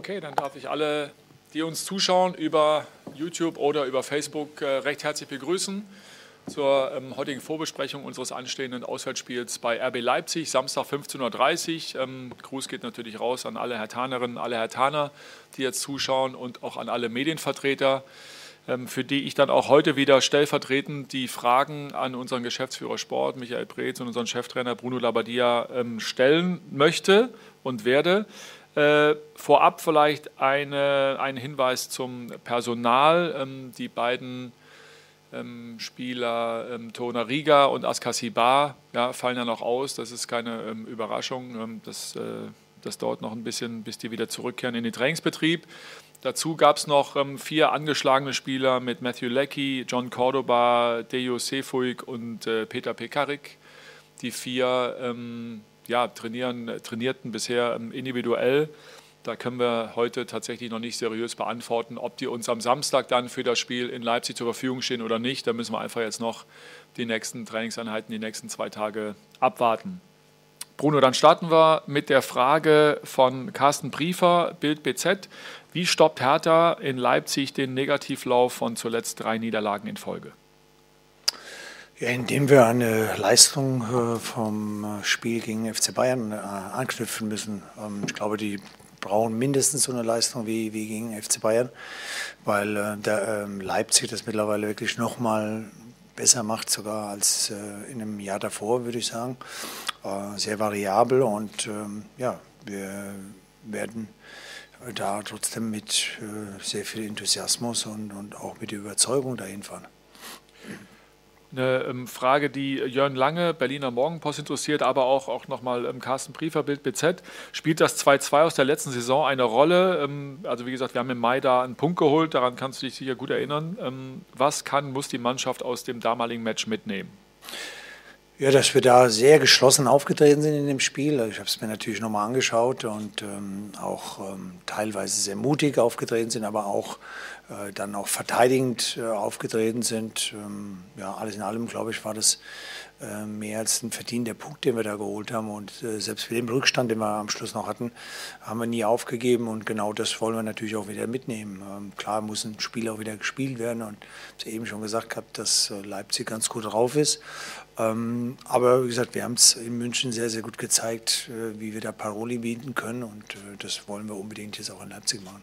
Okay, dann darf ich alle, die uns zuschauen, über YouTube oder über Facebook äh, recht herzlich begrüßen zur ähm, heutigen Vorbesprechung unseres anstehenden Auswärtsspiels bei RB Leipzig, Samstag 15.30 Uhr. Ähm, Gruß geht natürlich raus an alle Hertanerinnen, alle Hertaner, die jetzt zuschauen und auch an alle Medienvertreter, ähm, für die ich dann auch heute wieder stellvertretend die Fragen an unseren Geschäftsführer Sport, Michael Preetz und unseren Cheftrainer Bruno Labbadia ähm, stellen möchte und werde. Äh, vorab vielleicht eine, ein Hinweis zum Personal. Ähm, die beiden ähm, Spieler ähm, Tona Riga und Askasibar ja, fallen ja noch aus. Das ist keine ähm, Überraschung. Ähm, das, äh, das dauert noch ein bisschen, bis die wieder zurückkehren in den Trainingsbetrieb. Dazu gab es noch ähm, vier angeschlagene Spieler mit Matthew Leckie, John Cordoba, Dejo Sefuig und äh, Peter Pekarik. Die vier ähm, ja, trainieren, trainierten bisher ähm, individuell. Da können wir heute tatsächlich noch nicht seriös beantworten, ob die uns am Samstag dann für das Spiel in Leipzig zur Verfügung stehen oder nicht. Da müssen wir einfach jetzt noch die nächsten Trainingseinheiten, die nächsten zwei Tage abwarten. Bruno, dann starten wir mit der Frage von Carsten Briefer, Bild BZ. Wie stoppt Hertha in Leipzig den Negativlauf von zuletzt drei Niederlagen in Folge? Ja, indem wir eine Leistung äh, vom äh, Spiel gegen FC Bayern äh, anknüpfen müssen. Ähm, ich glaube, die brauchen mindestens so eine Leistung wie, wie gegen FC Bayern, weil der ähm, Leipzig das mittlerweile wirklich noch mal besser macht, sogar als in einem Jahr davor, würde ich sagen. Sehr variabel und ähm, ja, wir werden da trotzdem mit sehr viel Enthusiasmus und, und auch mit Überzeugung dahin fahren. Eine ähm, Frage, die Jörn Lange, Berliner Morgenpost interessiert, aber auch, auch nochmal ähm, Carsten Briefer, Bild BZ. Spielt das 2-2 aus der letzten Saison eine Rolle? Ähm, also wie gesagt, wir haben im Mai da einen Punkt geholt, daran kannst du dich sicher gut erinnern. Was kann, muss die Mannschaft aus dem damaligen Match mitnehmen? Ja, dass wir da sehr geschlossen aufgetreten sind in dem Spiel. Ich habe es mir natürlich nochmal angeschaut und ähm, auch ähm, teilweise sehr mutig aufgetreten sind, aber auch dann auch verteidigend äh, aufgetreten sind. Ähm, ja, alles in allem, glaube ich, war das äh, mehr als ein verdienter Punkt, den wir da geholt haben. Und äh, selbst mit dem Rückstand, den wir am Schluss noch hatten, haben wir nie aufgegeben. Und genau das wollen wir natürlich auch wieder mitnehmen. Ähm, klar muss ein Spiel auch wieder gespielt werden. Und ich habe eben schon gesagt gehabt, dass äh, Leipzig ganz gut drauf ist. Ähm, aber wie gesagt, wir haben es in München sehr, sehr gut gezeigt, wie wir da Paroli bieten können. Und das wollen wir unbedingt jetzt auch in Leipzig machen.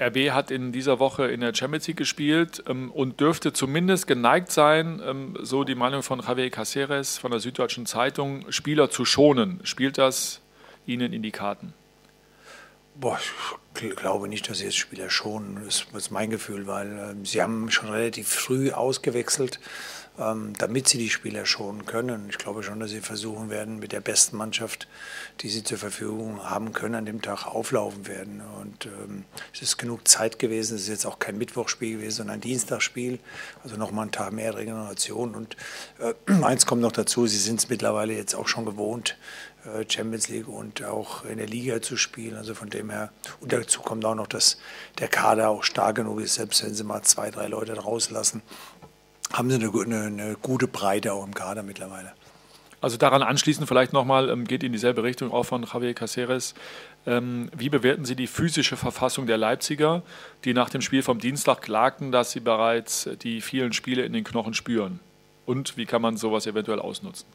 RB hat in dieser Woche in der Champions League gespielt ähm, und dürfte zumindest geneigt sein, ähm, so die Meinung von Javier Caceres von der Süddeutschen Zeitung, Spieler zu schonen. Spielt das Ihnen in die Karten? Boah, ich glaube nicht, dass sie jetzt Spieler schonen. Das ist mein Gefühl, weil äh, sie haben schon relativ früh ausgewechselt damit sie die Spieler schonen können. Ich glaube schon, dass sie versuchen werden, mit der besten Mannschaft, die sie zur Verfügung haben können, an dem Tag auflaufen werden. Und ähm, es ist genug Zeit gewesen. Es ist jetzt auch kein Mittwochspiel gewesen, sondern ein Dienstagsspiel. Also nochmal ein Tag mehr Regeneration. Und äh, eins kommt noch dazu, sie sind es mittlerweile jetzt auch schon gewohnt, äh, Champions League und auch in der Liga zu spielen. Also von dem her, und dazu kommt auch noch, dass der Kader auch stark genug ist, selbst wenn sie mal zwei, drei Leute rauslassen, haben sie eine, eine, eine gute Breite auch im Kader mittlerweile. Also daran anschließend vielleicht nochmal, ähm, geht in dieselbe Richtung auch von Javier Caceres. Ähm, wie bewerten Sie die physische Verfassung der Leipziger, die nach dem Spiel vom Dienstag klagten, dass sie bereits die vielen Spiele in den Knochen spüren? Und wie kann man sowas eventuell ausnutzen?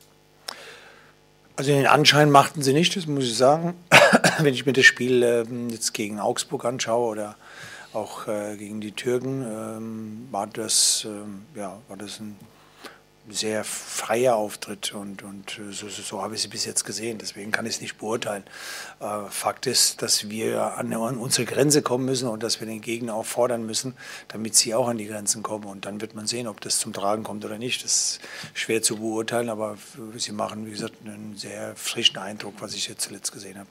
Also den Anschein machten sie nicht, das muss ich sagen. Wenn ich mir das Spiel ähm, jetzt gegen Augsburg anschaue oder auch äh, gegen die Türken ähm, war, das, ähm, ja, war das ein sehr freier Auftritt und, und äh, so, so, so habe ich sie bis jetzt gesehen. Deswegen kann ich es nicht beurteilen. Äh, Fakt ist, dass wir an, unsere Grenze kommen müssen und dass wir den Gegner auch fordern müssen, damit sie auch an die Grenzen kommen. Und dann wird man sehen, ob das zum Tragen kommt oder nicht. Das ist schwer zu beurteilen, aber sie machen, wie gesagt, einen sehr frischen Eindruck, was ich jetzt zuletzt gesehen habe.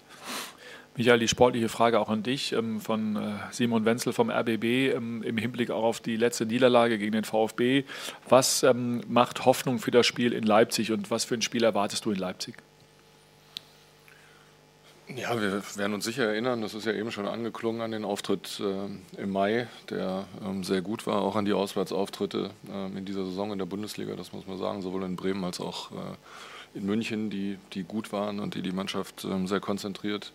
Michael, die sportliche Frage auch an dich ähm, von äh, Simon Wenzel vom RBB ähm, im Hinblick auch auf die letzte Niederlage gegen den VfB. Was ähm, macht Hoffnung für das Spiel in Leipzig und was für ein Spiel erwartest du in Leipzig? Ja, wir werden uns sicher erinnern, das ist ja eben schon angeklungen an den Auftritt äh, im Mai, der sehr gut war, auch an die Auswärtsauftritte in dieser Saison in der Bundesliga, das muss man sagen, sowohl in Bremen als auch äh, in München, die, die gut waren und die die Mannschaft sehr konzentriert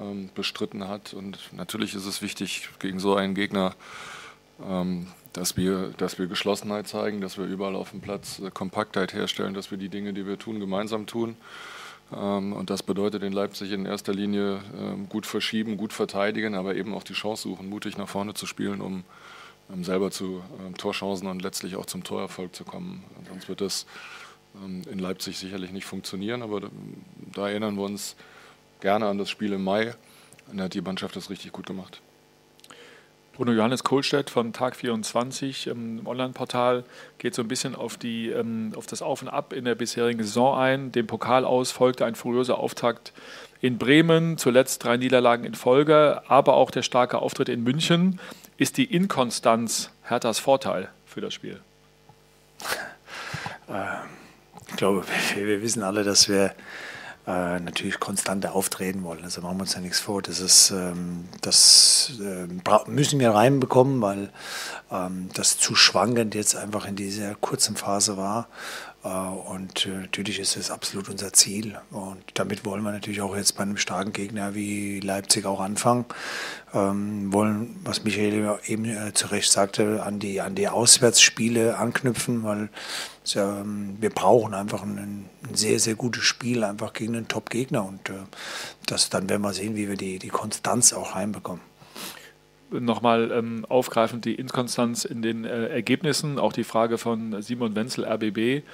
ähm, bestritten hat. Und natürlich ist es wichtig gegen so einen Gegner, ähm, dass, wir, dass wir Geschlossenheit zeigen, dass wir überall auf dem Platz äh, Kompaktheit herstellen, dass wir die Dinge, die wir tun, gemeinsam tun. Ähm, und das bedeutet in Leipzig in erster Linie ähm, gut verschieben, gut verteidigen, aber eben auch die Chance suchen, mutig nach vorne zu spielen, um ähm, selber zu Torchancen und letztlich auch zum Torerfolg zu kommen. Sonst wird das in Leipzig sicherlich nicht funktionieren, aber da erinnern wir uns gerne an das Spiel im Mai. Da hat die Mannschaft das richtig gut gemacht. Bruno Johannes Kohlstedt von Tag 24 im Online-Portal geht so ein bisschen auf, die, ähm, auf das Auf und Ab in der bisherigen Saison ein. Dem Pokal aus folgte ein furioser Auftakt in Bremen, zuletzt drei Niederlagen in Folge, aber auch der starke Auftritt in München. Ist die Inkonstanz Herthas Vorteil für das Spiel? Äh, ich glaube, wir wissen alle, dass wir äh, natürlich konstanter auftreten wollen. Also machen wir uns ja nichts vor. Das ist, ähm, das äh, müssen wir reinbekommen, weil ähm, das zu schwankend jetzt einfach in dieser kurzen Phase war. Äh, und äh, natürlich ist es absolut unser Ziel. Und damit wollen wir natürlich auch jetzt bei einem starken Gegner wie Leipzig auch anfangen. Ähm, wollen, was Michael eben äh, zu Recht sagte, an die, an die Auswärtsspiele anknüpfen, weil ähm, wir brauchen einfach ein, ein, sehr, sehr gutes Spiel einfach gegen einen Top-Gegner. Und das, dann werden wir sehen, wie wir die, die Konstanz auch reinbekommen nochmal ähm, aufgreifend die Inkonstanz in den äh, Ergebnissen, auch die Frage von Simon Wenzel, RBB,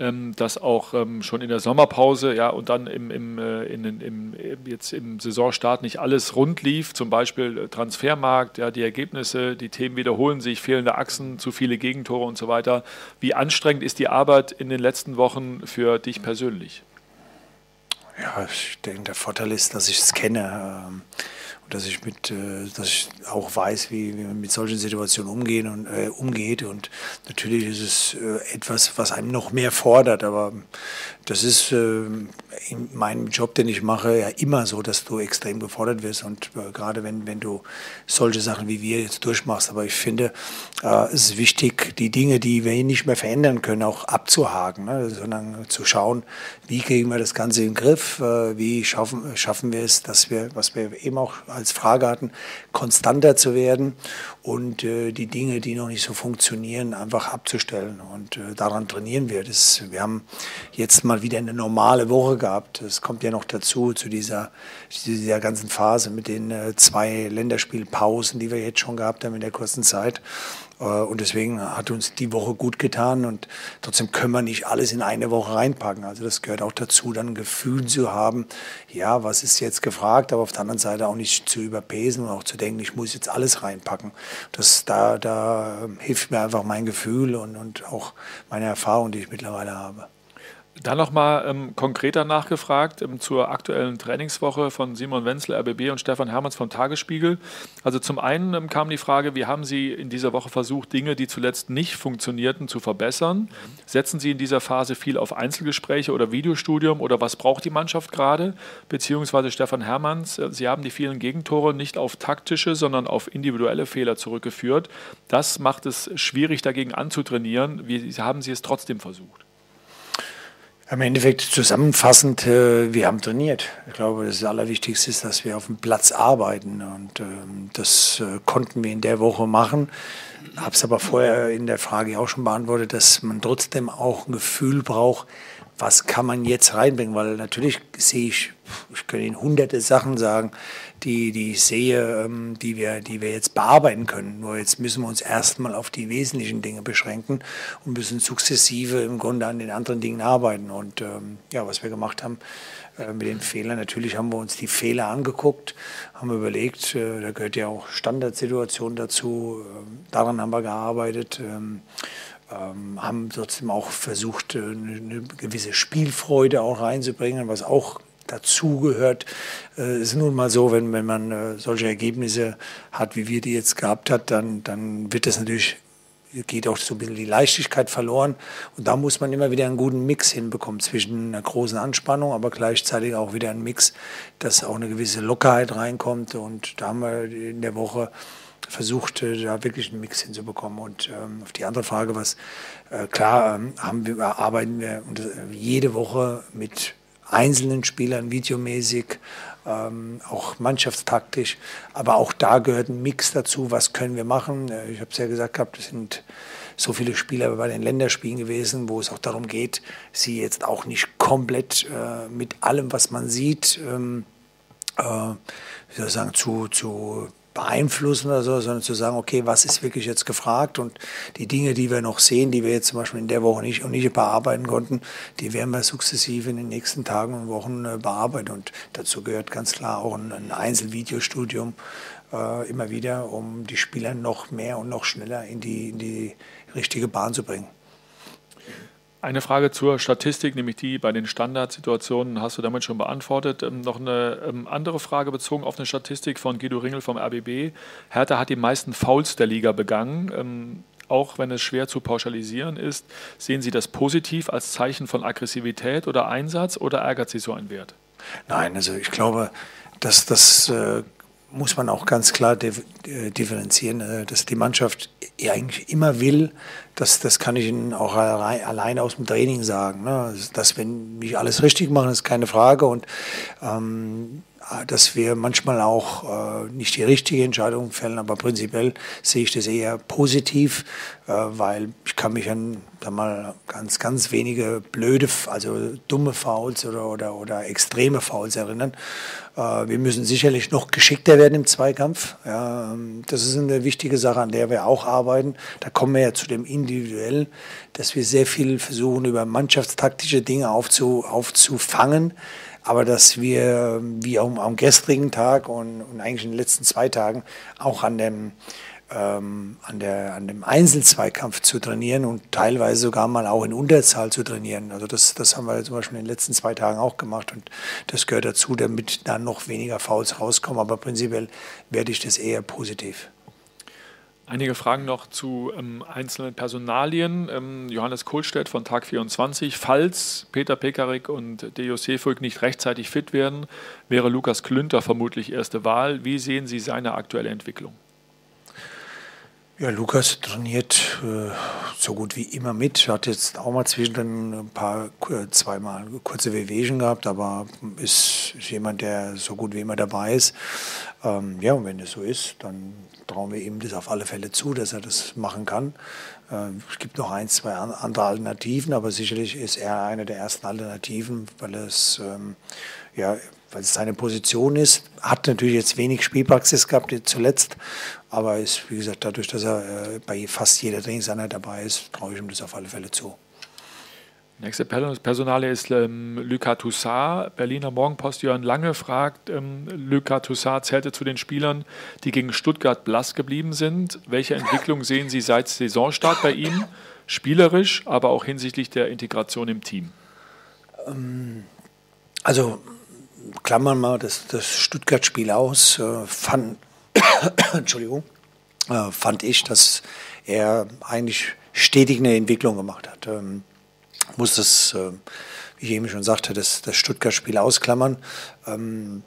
ähm, dass auch ähm, schon in der Sommerpause ja, und dann im, im, äh, in, im, jetzt im Saisonstart nicht alles rund lief, zum Beispiel äh, Transfermarkt, ja, die Ergebnisse, die Themen wiederholen sich, fehlende Achsen, zu viele Gegentore und so weiter. Wie anstrengend ist die Arbeit in den letzten Wochen für dich persönlich? Ja, ich denke, der Vorteil ist, dass ich es kenne. Ähm dass ich mit, äh, dass ich auch weiß, wie, wie man mit solchen Situationen umgehen und äh, umgeht. Und natürlich ist es äh, etwas, was einem noch mehr fordert. Aber das ist äh, in meinem Job, den ich mache, ja immer so, dass du extrem gefordert wirst. Und gerade wenn, wenn du solche Sachen wie wir jetzt durchmachst. Aber ich finde, es ist wichtig, die Dinge, die wir nicht mehr verändern können, auch abzuhaken, ne? sondern zu schauen, wie kriegen wir das Ganze in den Griff, wie schaffen, schaffen wir es, dass wir, was wir eben auch als Frage hatten, konstanter zu werden und äh, die Dinge, die noch nicht so funktionieren, einfach abzustellen. Und äh, daran trainieren wir. Das, wir haben jetzt mal wieder eine normale Woche gehabt. Das kommt ja noch dazu, zu dieser, dieser ganzen Phase mit den äh, zwei Länderspielpausen, die wir jetzt schon gehabt haben in der kurzen Zeit. Äh, und deswegen hat uns die Woche gut getan und trotzdem können wir nicht alles in eine Woche reinpacken. Also das gehört auch dazu, dann ein Gefühl zu haben, ja, was ist jetzt gefragt, aber auf der anderen Seite auch nicht zu überpesen und auch zu denken, ich muss jetzt alles reinpacken. Das, da, da hilft mir einfach mein Gefühl und, und auch meine Erfahrung, die ich mittlerweile habe. Dann nochmal ähm, konkreter nachgefragt ähm, zur aktuellen Trainingswoche von Simon Wenzel, RBB und Stefan Hermanns vom Tagesspiegel. Also zum einen ähm, kam die Frage, wie haben Sie in dieser Woche versucht, Dinge, die zuletzt nicht funktionierten, zu verbessern? Setzen Sie in dieser Phase viel auf Einzelgespräche oder Videostudium oder was braucht die Mannschaft gerade? Beziehungsweise Stefan Hermanns, äh, Sie haben die vielen Gegentore nicht auf taktische, sondern auf individuelle Fehler zurückgeführt. Das macht es schwierig, dagegen anzutrainieren. Wie haben Sie es trotzdem versucht? Im Endeffekt zusammenfassend, äh, wir haben trainiert. Ich glaube, das Allerwichtigste ist, dass wir auf dem Platz arbeiten. Und ähm, das äh, konnten wir in der Woche machen. Habe es aber vorher in der Frage auch schon beantwortet, dass man trotzdem auch ein Gefühl braucht, was kann man jetzt reinbringen? Weil natürlich sehe ich, ich kann Ihnen hunderte Sachen sagen, die, die ich sehe, ähm, die, wir, die wir jetzt bearbeiten können. Nur jetzt müssen wir uns erstmal auf die wesentlichen Dinge beschränken und müssen sukzessive im Grunde an den anderen Dingen arbeiten. Und ähm, ja, was wir gemacht haben äh, mit den Fehlern, natürlich haben wir uns die Fehler angeguckt, haben überlegt, äh, da gehört ja auch Standardsituation dazu, äh, daran haben wir gearbeitet. Ähm, ähm, haben trotzdem auch versucht, äh, eine, eine gewisse Spielfreude auch reinzubringen, was auch dazugehört. Es äh, ist nun mal so, wenn, wenn man äh, solche Ergebnisse hat, wie wir die jetzt gehabt hat, dann, dann wird das natürlich geht auch so ein bisschen die Leichtigkeit verloren. Und da muss man immer wieder einen guten Mix hinbekommen zwischen einer großen Anspannung, aber gleichzeitig auch wieder einen Mix, dass auch eine gewisse Lockerheit reinkommt. Und da haben wir in der Woche versucht, äh, da wirklich einen Mix hinzubekommen. Und ähm, auf die andere Frage, was äh, klar ähm, haben wir, arbeiten wir jede Woche mit einzelnen Spielern videomäßig ähm, auch mannschaftstaktisch. Aber auch da gehört ein Mix dazu, was können wir machen. Äh, ich habe es ja gesagt gehabt, es sind so viele Spieler bei den Länderspielen gewesen, wo es auch darum geht, sie jetzt auch nicht komplett äh, mit allem, was man sieht, ähm, äh, wie soll ich sagen, zu, zu beeinflussen oder so, sondern zu sagen, okay, was ist wirklich jetzt gefragt und die Dinge, die wir noch sehen, die wir jetzt zum Beispiel in der Woche nicht und nicht bearbeiten konnten, die werden wir sukzessive in den nächsten Tagen und Wochen äh, bearbeiten und dazu gehört ganz klar auch ein, ein Einzelvideostudium äh, immer wieder, um die Spieler noch mehr und noch schneller in die, in die richtige Bahn zu bringen. Eine Frage zur Statistik, nämlich die bei den Standardsituationen, hast du damit schon beantwortet. Ähm, noch eine ähm, andere Frage bezogen auf eine Statistik von Guido Ringel vom RBB. Hertha hat die meisten Fouls der Liga begangen. Ähm, auch wenn es schwer zu pauschalisieren ist, sehen Sie das positiv als Zeichen von Aggressivität oder Einsatz oder ärgert Sie so ein Wert? Nein, also ich glaube, dass das äh, muss man auch ganz klar äh, differenzieren, äh, dass die Mannschaft eigentlich immer will, das, das kann ich Ihnen auch allein aus dem Training sagen, ne? dass wenn wir alles richtig machen, ist keine Frage und ähm, dass wir manchmal auch äh, nicht die richtige Entscheidung fällen, aber prinzipiell sehe ich das eher positiv, äh, weil ich kann mich an sag mal, ganz, ganz wenige blöde, also dumme Fouls oder, oder, oder extreme Fouls erinnern. Äh, wir müssen sicherlich noch geschickter werden im Zweikampf. Ja, ähm, das ist eine wichtige Sache, an der wir auch arbeiten. Da kommen wir ja zu dem Individuellen, dass wir sehr viel versuchen, über mannschaftstaktische Dinge aufzu, aufzufangen aber dass wir wie auch am gestrigen Tag und, und eigentlich in den letzten zwei Tagen auch an dem ähm, an, der, an dem Einzelzweikampf zu trainieren und teilweise sogar mal auch in Unterzahl zu trainieren. Also das, das haben wir zum Beispiel in den letzten zwei Tagen auch gemacht und das gehört dazu, damit dann noch weniger Fouls rauskommen. Aber prinzipiell werde ich das eher positiv. Einige Fragen noch zu ähm, einzelnen Personalien. Ähm, Johannes Kohlstedt von Tag 24. Falls Peter Pekarik und Deo Seefolk nicht rechtzeitig fit werden, wäre Lukas Klünter vermutlich erste Wahl. Wie sehen Sie seine aktuelle Entwicklung? Ja, Lukas trainiert äh, so gut wie immer mit. Hat jetzt auch mal zwischendrin ein paar, äh, zweimal kurze Wehwehchen gehabt, aber ist, ist, jemand, der so gut wie immer dabei ist. Ähm, ja, und wenn es so ist, dann trauen wir ihm das auf alle Fälle zu, dass er das machen kann. Äh, es gibt noch ein, zwei andere Alternativen, aber sicherlich ist er eine der ersten Alternativen, weil es ähm, ja weil es seine Position ist. Hat natürlich jetzt wenig Spielpraxis gehabt zuletzt, aber ist, wie gesagt, dadurch, dass er äh, bei fast jeder Trainingseinheit dabei ist, traue ich ihm das auf alle Fälle zu. Nächste Personale ist ähm, Lucas Toussaint. Berliner Morgenpost Jörn Lange fragt, ähm, Lucas Toussaint zählte zu den Spielern, die gegen Stuttgart blass geblieben sind. Welche Entwicklung sehen Sie seit Saisonstart bei ihm? Spielerisch, aber auch hinsichtlich der Integration im Team? Ähm, also klammern wir das, das Stuttgart-Spiel aus, äh, fand, Entschuldigung, äh, fand ich, dass er eigentlich stetig eine Entwicklung gemacht hat. Ähm, muss das, äh, wie ich eben schon sagte, das, das Stuttgart-Spiel ausklammern. Ähm,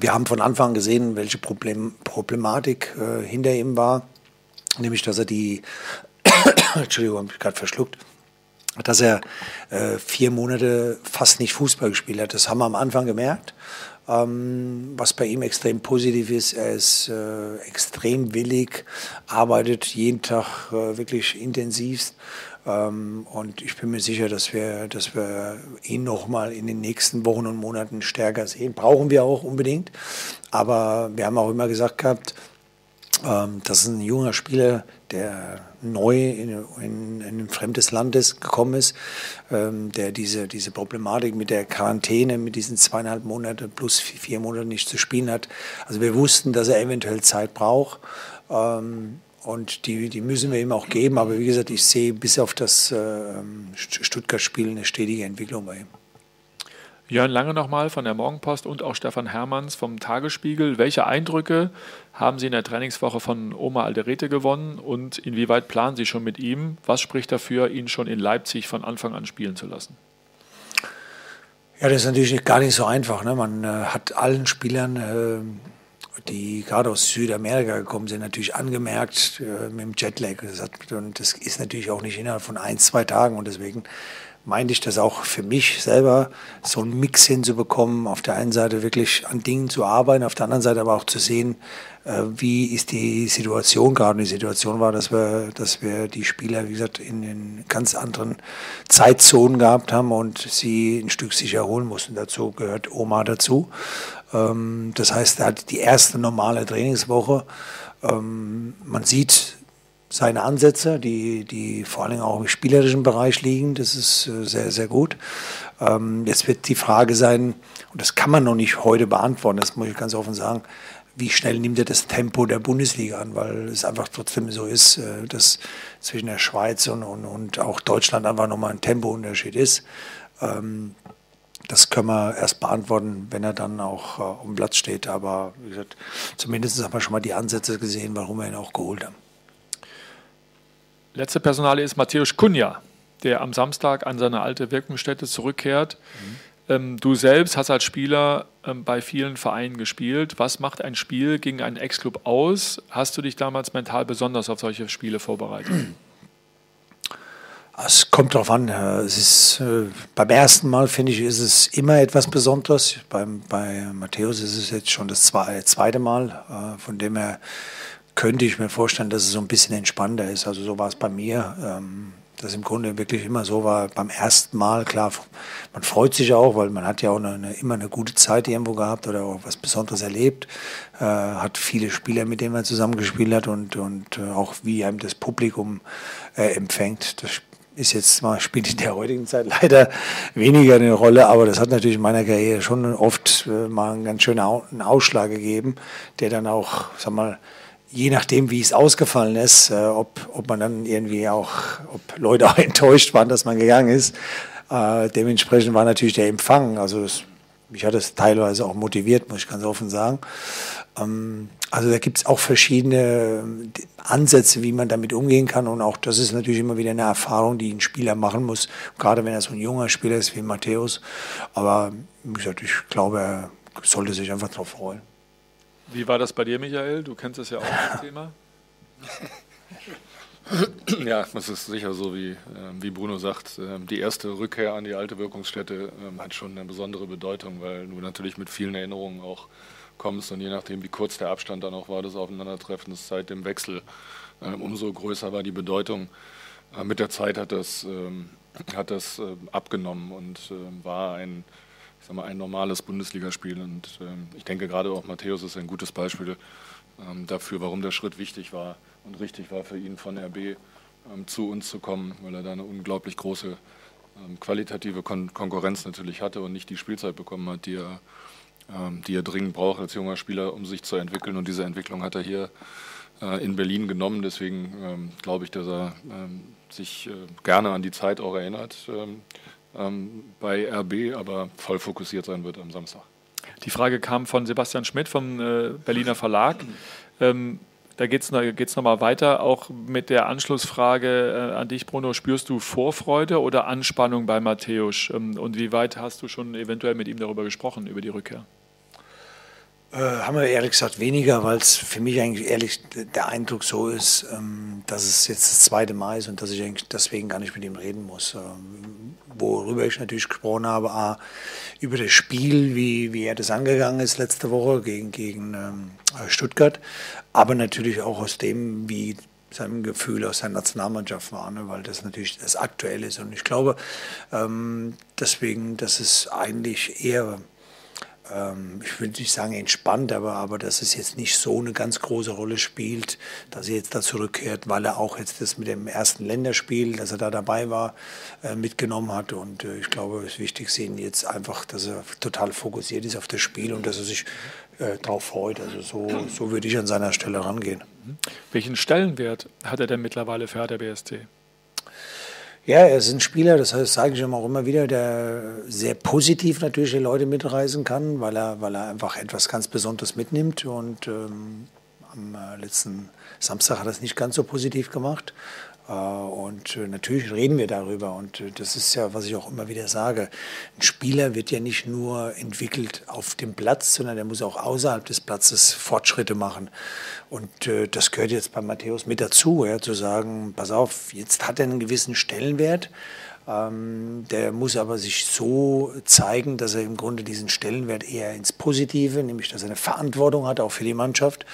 wir haben von Anfang an gesehen, welche Problem, Problematik äh, hinter ihm war, nämlich dass er die, Entschuldigung, habe ich gerade verschluckt, dass er äh, vier Monate fast nicht Fußball gespielt hat. Das haben wir am Anfang gemerkt. Ähm, was bei ihm extrem positiv ist, er ist äh, extrem willig, arbeitet jeden Tag äh, wirklich intensivst. Ähm, und ich bin mir sicher, dass wir, dass wir ihn noch mal in den nächsten Wochen und Monaten stärker sehen. Brauchen wir auch unbedingt. Aber wir haben auch immer gesagt gehabt, ähm, das ist ein junger Spieler, der neu in, in, in ein fremdes Land gekommen ist, ähm, der diese, diese Problematik mit der Quarantäne, mit diesen zweieinhalb Monaten plus vier Monate nicht zu spielen hat. Also wir wussten, dass er eventuell Zeit braucht. Ähm, und die, die müssen wir ihm auch geben. Aber wie gesagt, ich sehe bis auf das äh, Stuttgart-Spiel eine stetige Entwicklung bei ihm. Jörn Lange nochmal von der Morgenpost und auch Stefan Hermanns vom Tagesspiegel. Welche Eindrücke haben Sie in der Trainingswoche von Oma Alderete gewonnen und inwieweit planen Sie schon mit ihm? Was spricht dafür, ihn schon in Leipzig von Anfang an spielen zu lassen? Ja, das ist natürlich gar nicht so einfach. Ne? Man äh, hat allen Spielern, äh, die gerade aus Südamerika gekommen sind, natürlich angemerkt äh, mit dem Jetlag. Das hat, und das ist natürlich auch nicht innerhalb von ein, zwei Tagen und deswegen meinte ich das auch für mich selber, so einen Mix hinzubekommen, auf der einen Seite wirklich an Dingen zu arbeiten, auf der anderen Seite aber auch zu sehen, äh, wie ist die Situation gerade. Die Situation war, dass wir, dass wir die Spieler, wie gesagt, in den ganz anderen Zeitzonen gehabt haben und sie ein Stück sich erholen mussten. Dazu gehört Oma dazu. Ähm, das heißt, er hat die erste normale Trainingswoche. Ähm, man sieht seine Ansätze, die, die vor allem auch im spielerischen Bereich liegen. Das ist äh, sehr, sehr gut. Ähm, jetzt wird die Frage sein, und das kann man noch nicht heute beantworten, das muss ich ganz offen sagen, wie schnell nimmt er das Tempo der Bundesliga an, weil es einfach trotzdem so ist, äh, dass zwischen der Schweiz und, und, und auch Deutschland einfach nochmal ein Tempounterschied ist. Ähm, das können wir erst beantworten, wenn er dann auch äh, um Platz steht. Aber wie gesagt, zumindest haben wir schon mal die Ansätze gesehen, warum wir ihn auch geholt haben. Letzte Personale ist Matthäus Kunja, der am Samstag an seine alte Wirkungsstätte zurückkehrt. Mhm. Ähm, du selbst hast als Spieler ähm, bei vielen Vereinen gespielt. Was macht ein Spiel gegen einen Ex-Club aus? Hast du dich damals mental besonders auf solche Spiele vorbereitet? Es kommt darauf an. Es ist, äh, beim ersten Mal, finde ich, ist es immer etwas Besonderes. Beim, bei Matthäus ist es jetzt schon das zweite Mal. Äh, von dem her könnte ich mir vorstellen, dass es so ein bisschen entspannter ist. Also so war es bei mir. Ähm, das im Grunde wirklich immer so war beim ersten Mal. Klar, man freut sich auch, weil man hat ja auch eine, immer eine gute Zeit irgendwo gehabt oder auch was Besonderes erlebt. Äh, hat viele Spieler, mit denen man zusammengespielt hat und, und äh, auch wie einem das Publikum äh, empfängt. Das ist jetzt mal, spielt in der heutigen Zeit leider weniger eine Rolle, aber das hat natürlich in meiner Karriere schon oft äh, mal einen ganz schönen Ausschlag gegeben, der dann auch, sag mal, je nachdem, wie es ausgefallen ist, äh, ob, ob man dann irgendwie auch, ob Leute auch enttäuscht waren, dass man gegangen ist. Äh, dementsprechend war natürlich der Empfang, also das, mich hat das teilweise auch motiviert, muss ich ganz offen sagen. Ähm, also da gibt es auch verschiedene äh, Ansätze, wie man damit umgehen kann. Und auch das ist natürlich immer wieder eine Erfahrung, die ein Spieler machen muss, gerade wenn er so ein junger Spieler ist wie Matthäus. Aber wie gesagt, ich glaube, er sollte sich einfach darauf freuen. Wie war das bei dir, Michael? Du kennst das ja auch, das Thema. Ja, es ist sicher so, wie, äh, wie Bruno sagt. Äh, die erste Rückkehr an die alte Wirkungsstätte äh, hat schon eine besondere Bedeutung, weil du natürlich mit vielen Erinnerungen auch kommst und je nachdem, wie kurz der Abstand dann auch war, das Aufeinandertreffen das seit dem Wechsel, ähm, umso größer war die Bedeutung. Äh, mit der Zeit hat das, ähm, hat das abgenommen und war ein ich sag mal, ein normales Bundesligaspiel. Und ähm, ich denke gerade auch Matthäus ist ein gutes Beispiel ähm, dafür, warum der Schritt wichtig war und richtig war für ihn von RB ähm, zu uns zu kommen, weil er da eine unglaublich große ähm, qualitative Kon Konkurrenz natürlich hatte und nicht die Spielzeit bekommen hat, die er, ähm, die er dringend braucht als junger Spieler, um sich zu entwickeln. Und diese Entwicklung hat er hier äh, in Berlin genommen. Deswegen ähm, glaube ich, dass er sich äh, gerne an die Zeit auch erinnert ähm, bei RB, aber voll fokussiert sein wird am Samstag. Die Frage kam von Sebastian Schmidt vom äh, Berliner Verlag. Ähm, da geht es geht's noch mal weiter, auch mit der Anschlussfrage äh, an dich, Bruno. Spürst du Vorfreude oder Anspannung bei Matthäus? Ähm, und wie weit hast du schon eventuell mit ihm darüber gesprochen, über die Rückkehr? Äh, haben wir ehrlich gesagt weniger, weil es für mich eigentlich ehrlich der Eindruck so ist, ähm, dass es jetzt das zweite Mal ist und dass ich eigentlich deswegen gar nicht mit ihm reden muss. Ähm, worüber ich natürlich gesprochen habe, A, über das Spiel, wie, wie er das angegangen ist letzte Woche gegen, gegen ähm, Stuttgart, aber natürlich auch aus dem, wie sein Gefühl aus seiner Nationalmannschaft war, ne, weil das natürlich das Aktuelle ist. Und ich glaube ähm, deswegen, dass es eigentlich eher ähm, ich würde nicht sagen entspannt, aber, aber dass es jetzt nicht so eine ganz große Rolle spielt, dass er jetzt da zurückkehrt, weil er auch jetzt das mit dem ersten Länderspiel, dass er da dabei war, äh, mitgenommen hat. Und äh, ich glaube, es ist wichtig sehen jetzt einfach, dass er total fokussiert ist auf das Spiel und dass er sich äh, darauf freut. Also so, so würde ich an seiner Stelle rangehen. Welchen Stellenwert hat er denn mittlerweile für der BSC? Ja, er ist ein Spieler, das heißt, sage ich auch immer wieder, der sehr positiv natürlich die Leute mitreisen kann, weil er, weil er einfach etwas ganz Besonderes mitnimmt. Und ähm, am äh, letzten Samstag hat er es nicht ganz so positiv gemacht. Äh, und äh, natürlich reden wir darüber. Und äh, das ist ja, was ich auch immer wieder sage. Ein Spieler wird ja nicht nur entwickelt auf dem Platz, sondern er muss auch außerhalb des Platzes Fortschritte machen. Und das gehört jetzt bei Matthäus mit dazu, ja, zu sagen, pass auf, jetzt hat er einen gewissen Stellenwert. Ähm, der muss aber sich so zeigen, dass er im Grunde diesen Stellenwert eher ins Positive, nämlich dass er eine Verantwortung hat, auch für die Mannschaft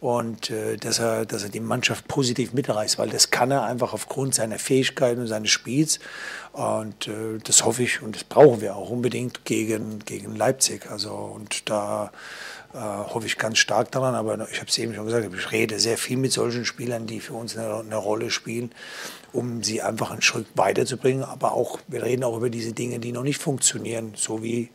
und äh, dass, er, dass er die Mannschaft positiv mitreißt, weil das kann er einfach aufgrund seiner Fähigkeiten und seines Spiels. Und äh, das hoffe ich und das brauchen wir auch unbedingt gegen, gegen Leipzig. Also und da äh, hoffe ich ganz stark daran. Aber ich habe es eben schon gesagt, ich rede sehr viel mit solchen Spielern, die für uns eine, eine Rolle spielen, um sie einfach einen Schritt weiterzubringen. Aber auch, wir reden auch über diese Dinge, die noch nicht funktionieren, so wie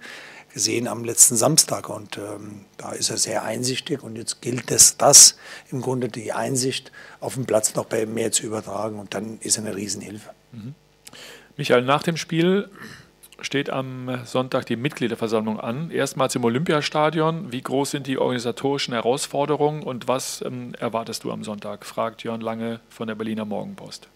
gesehen am letzten Samstag. Und ähm, da ist er sehr einsichtig. Und jetzt gilt es, das im Grunde die Einsicht auf dem Platz noch bei mehr zu übertragen. Und dann ist er eine Riesenhilfe. Mhm. Michael, nach dem Spiel steht am Sonntag die Mitgliederversammlung an. Erstmals im Olympiastadion. Wie groß sind die organisatorischen Herausforderungen und was ähm, erwartest du am Sonntag? fragt Jörn Lange von der Berliner Morgenpost.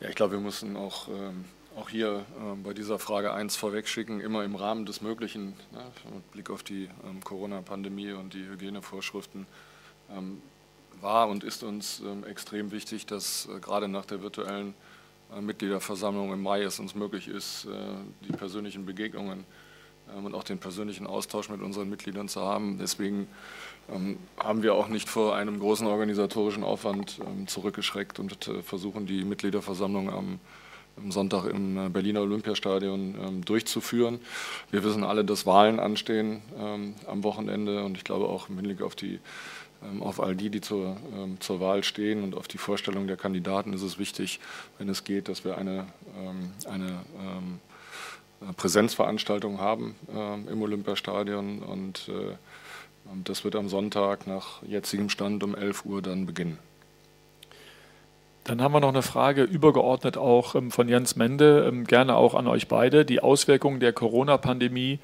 Ja, ich glaube, wir müssen auch ähm, auch hier äh, bei dieser Frage eins vorwegschicken, immer im Rahmen des Möglichen, ne, mit Blick auf die ähm, Corona-Pandemie und die Hygienevorschriften, ähm, war und ist uns ähm, extrem wichtig, dass äh, gerade nach der virtuellen äh, Mitgliederversammlung im Mai es uns möglich ist, äh, die persönlichen Begegnungen ähm, und auch den persönlichen Austausch mit unseren Mitgliedern zu haben. Deswegen ähm, haben wir auch nicht vor einem großen organisatorischen Aufwand ähm, zurückgeschreckt und äh, versuchen die Mitgliederversammlung am am Sonntag im äh, Berliner Olympiastadion ähm, durchzuführen. Wir wissen alle, dass Wahlen anstehen ähm, am Wochenende und ich glaube auch im Hinblick auf die ähm, auf all die, die zur, ähm, zur Wahl stehen und auf die Vorstellung der Kandidaten ist es wichtig, wenn es geht, dass wir eine, ähm, eine äh, Präsenzveranstaltung haben im Olympiastadion und äh, das wird am Sonntag nach jetzigem Stand um 11 Uhr dann beginnen. Dann haben wir noch eine Frage übergeordnet auch ähm, von Jens Mende, ähm, gerne auch an euch beide. Die Auswirkungen der Corona-Pandemie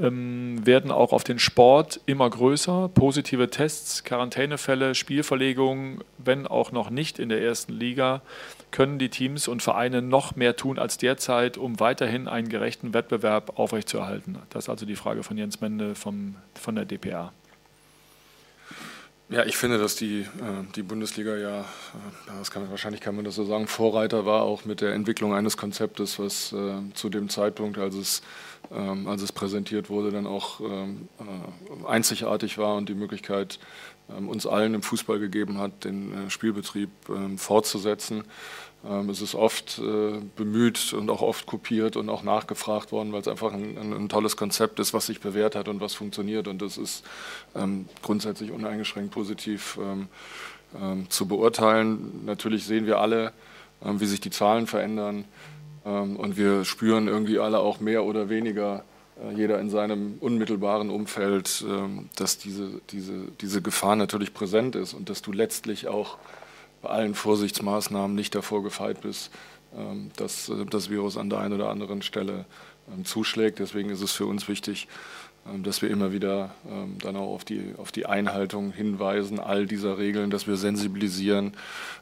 ähm, werden auch auf den Sport immer größer. Positive Tests, Quarantänefälle, Spielverlegungen, wenn auch noch nicht in der ersten Liga, können die Teams und Vereine noch mehr tun als derzeit, um weiterhin einen gerechten Wettbewerb aufrechtzuerhalten. Das ist also die Frage von Jens Mende vom, von der DPA. Ja, ich finde, dass die, äh, die Bundesliga ja, äh, das kann, wahrscheinlich kann man das so sagen, Vorreiter war auch mit der Entwicklung eines Konzeptes, was äh, zu dem Zeitpunkt, als es, ähm, als es präsentiert wurde, dann auch ähm, einzigartig war und die Möglichkeit ähm, uns allen im Fußball gegeben hat, den Spielbetrieb fortzusetzen. Ähm, es ist oft äh, bemüht und auch oft kopiert und auch nachgefragt worden, weil es einfach ein, ein, tolles Konzept ist, was sich bewährt hat und was funktioniert. Und das ist ähm, grundsätzlich uneingeschränkt positiv ähm, ähm, zu beurteilen. Natürlich sehen wir alle, ähm, wie sich die Zahlen verändern. Ähm, und wir spüren irgendwie alle auch mehr oder weniger, äh, jeder in seinem unmittelbaren Umfeld, dass diese, diese, diese Gefahr natürlich präsent ist und dass du letztlich auch bei allen Vorsichtsmaßnahmen nicht davor gefeit bist, ähm, dass äh, das Virus an der einen oder anderen Stelle ähm, zuschlägt. Deswegen ist es für uns wichtig, ähm, dass wir immer wieder dann auch auf die, auf die Einhaltung hinweisen, all dieser Regeln, dass wir sensibilisieren.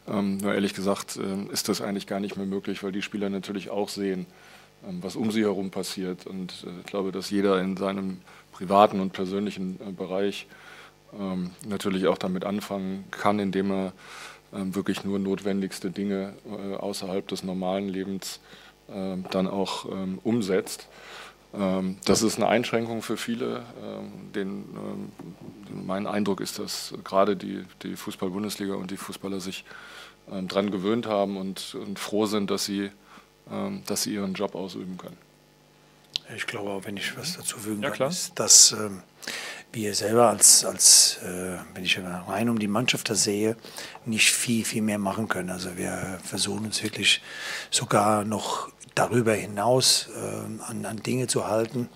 Nur ehrlich gesagt ist das eigentlich gar nicht mehr möglich, weil die Spieler natürlich auch sehen, was um sie herum passiert. Und äh, ich glaube, dass jeder in seinem privaten und persönlichen äh, Bereich natürlich auch damit anfangen kann, indem er ähm, wirklich nur notwendigste Dinge äh, außerhalb des normalen Lebens ähm, dann auch ähm, umsetzt. Das ist eine Einschränkung für viele. Den, mein Eindruck ist, dass gerade die, die Fußball-Bundesliga und die Fußballer sich daran gewöhnt haben und, und, froh sind, dass sie, dass sie ihren Job ausüben können. Ich glaube auch, wenn ich was dazu fügen ja, kann, ist, dass ähm, wir selber als, als äh, wenn ich rein um die Mannschaft das sehe, nicht viel, viel mehr machen können. Also wir versuchen uns wirklich sogar noch darüber hinaus äh, an, an Dinge zu halten,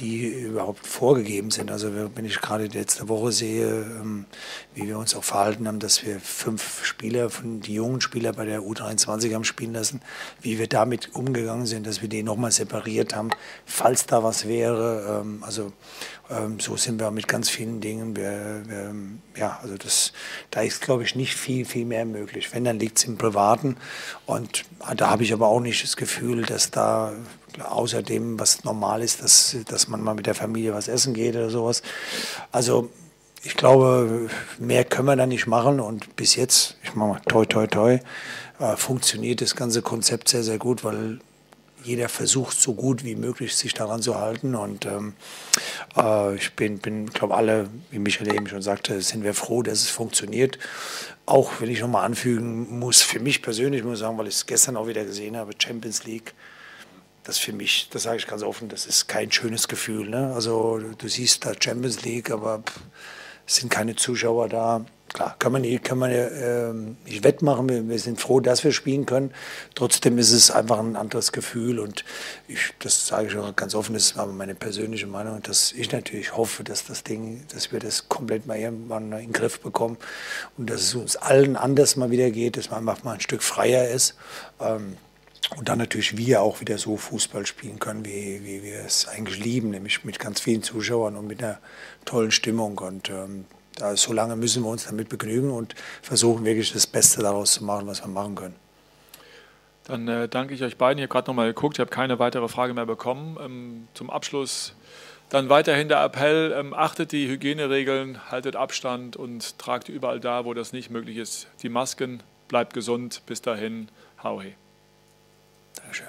die überhaupt vorgegeben sind. Also wenn ich gerade letzte Woche sehe, ähm, wie wir uns auch verhalten haben, dass wir fünf Spieler, von die jungen Spieler bei der U23 haben spielen lassen, wie wir damit umgegangen sind, dass wir die nochmal separiert haben, falls da was wäre. Ähm, also ähm, so sind wir mit ganz vielen Dingen. Wir, wir, ja, also das, da ist, glaube ich, nicht viel, viel mehr möglich. Wenn, dann liegt es im Privaten. Und da habe ich aber auch nicht das Gefühl, dass da außerdem was normal ist, dass, dass man mal mit der Familie was essen geht oder sowas. Also ich glaube, mehr können wir da nicht machen und bis jetzt, ich mache mal toi toi toi, äh, funktioniert das ganze Konzept sehr, sehr gut, weil jeder versucht so gut wie möglich sich daran zu halten. Und ähm, äh, ich bin, bin glaube alle, wie Michael eben schon sagte, sind wir froh, dass es funktioniert. Auch wenn ich nochmal anfügen muss, für mich persönlich muss ich sagen, weil ich es gestern auch wieder gesehen habe, Champions League, das für mich, das sage ich ganz offen, das ist kein schönes Gefühl. Ne? Also du siehst da Champions League, aber es sind keine Zuschauer da klar, kann man, kann man äh, nicht wettmachen. Wir, wir, sind froh, dass wir spielen können. Trotzdem ist es einfach ein anderes Gefühl und ich, das sage ich auch ganz offen, das ist aber meine persönliche Meinung, dass ich natürlich hoffe, dass das Ding, dass wir das komplett mal irgendwann in den Griff bekommen und dass es uns allen anders mal wieder geht, dass man einfach mal ein Stück freier ist. Ähm, und dann natürlich wir auch wieder so Fußball spielen können, wie, wie wir es eigentlich lieben, nämlich mit ganz vielen Zuschauern und mit einer tollen Stimmung. Und ähm, da, so lange müssen wir uns damit begnügen und versuchen wirklich das Beste daraus zu machen, was wir machen können. Dann äh, danke ich euch beiden. Ich habe gerade nochmal geguckt, ich habe keine weitere Frage mehr bekommen. Ähm, zum Abschluss dann weiterhin der Appell, ähm, achtet die Hygieneregeln, haltet Abstand und tragt überall da, wo das nicht möglich ist, die Masken. Bleibt gesund. Bis dahin, hau he. также.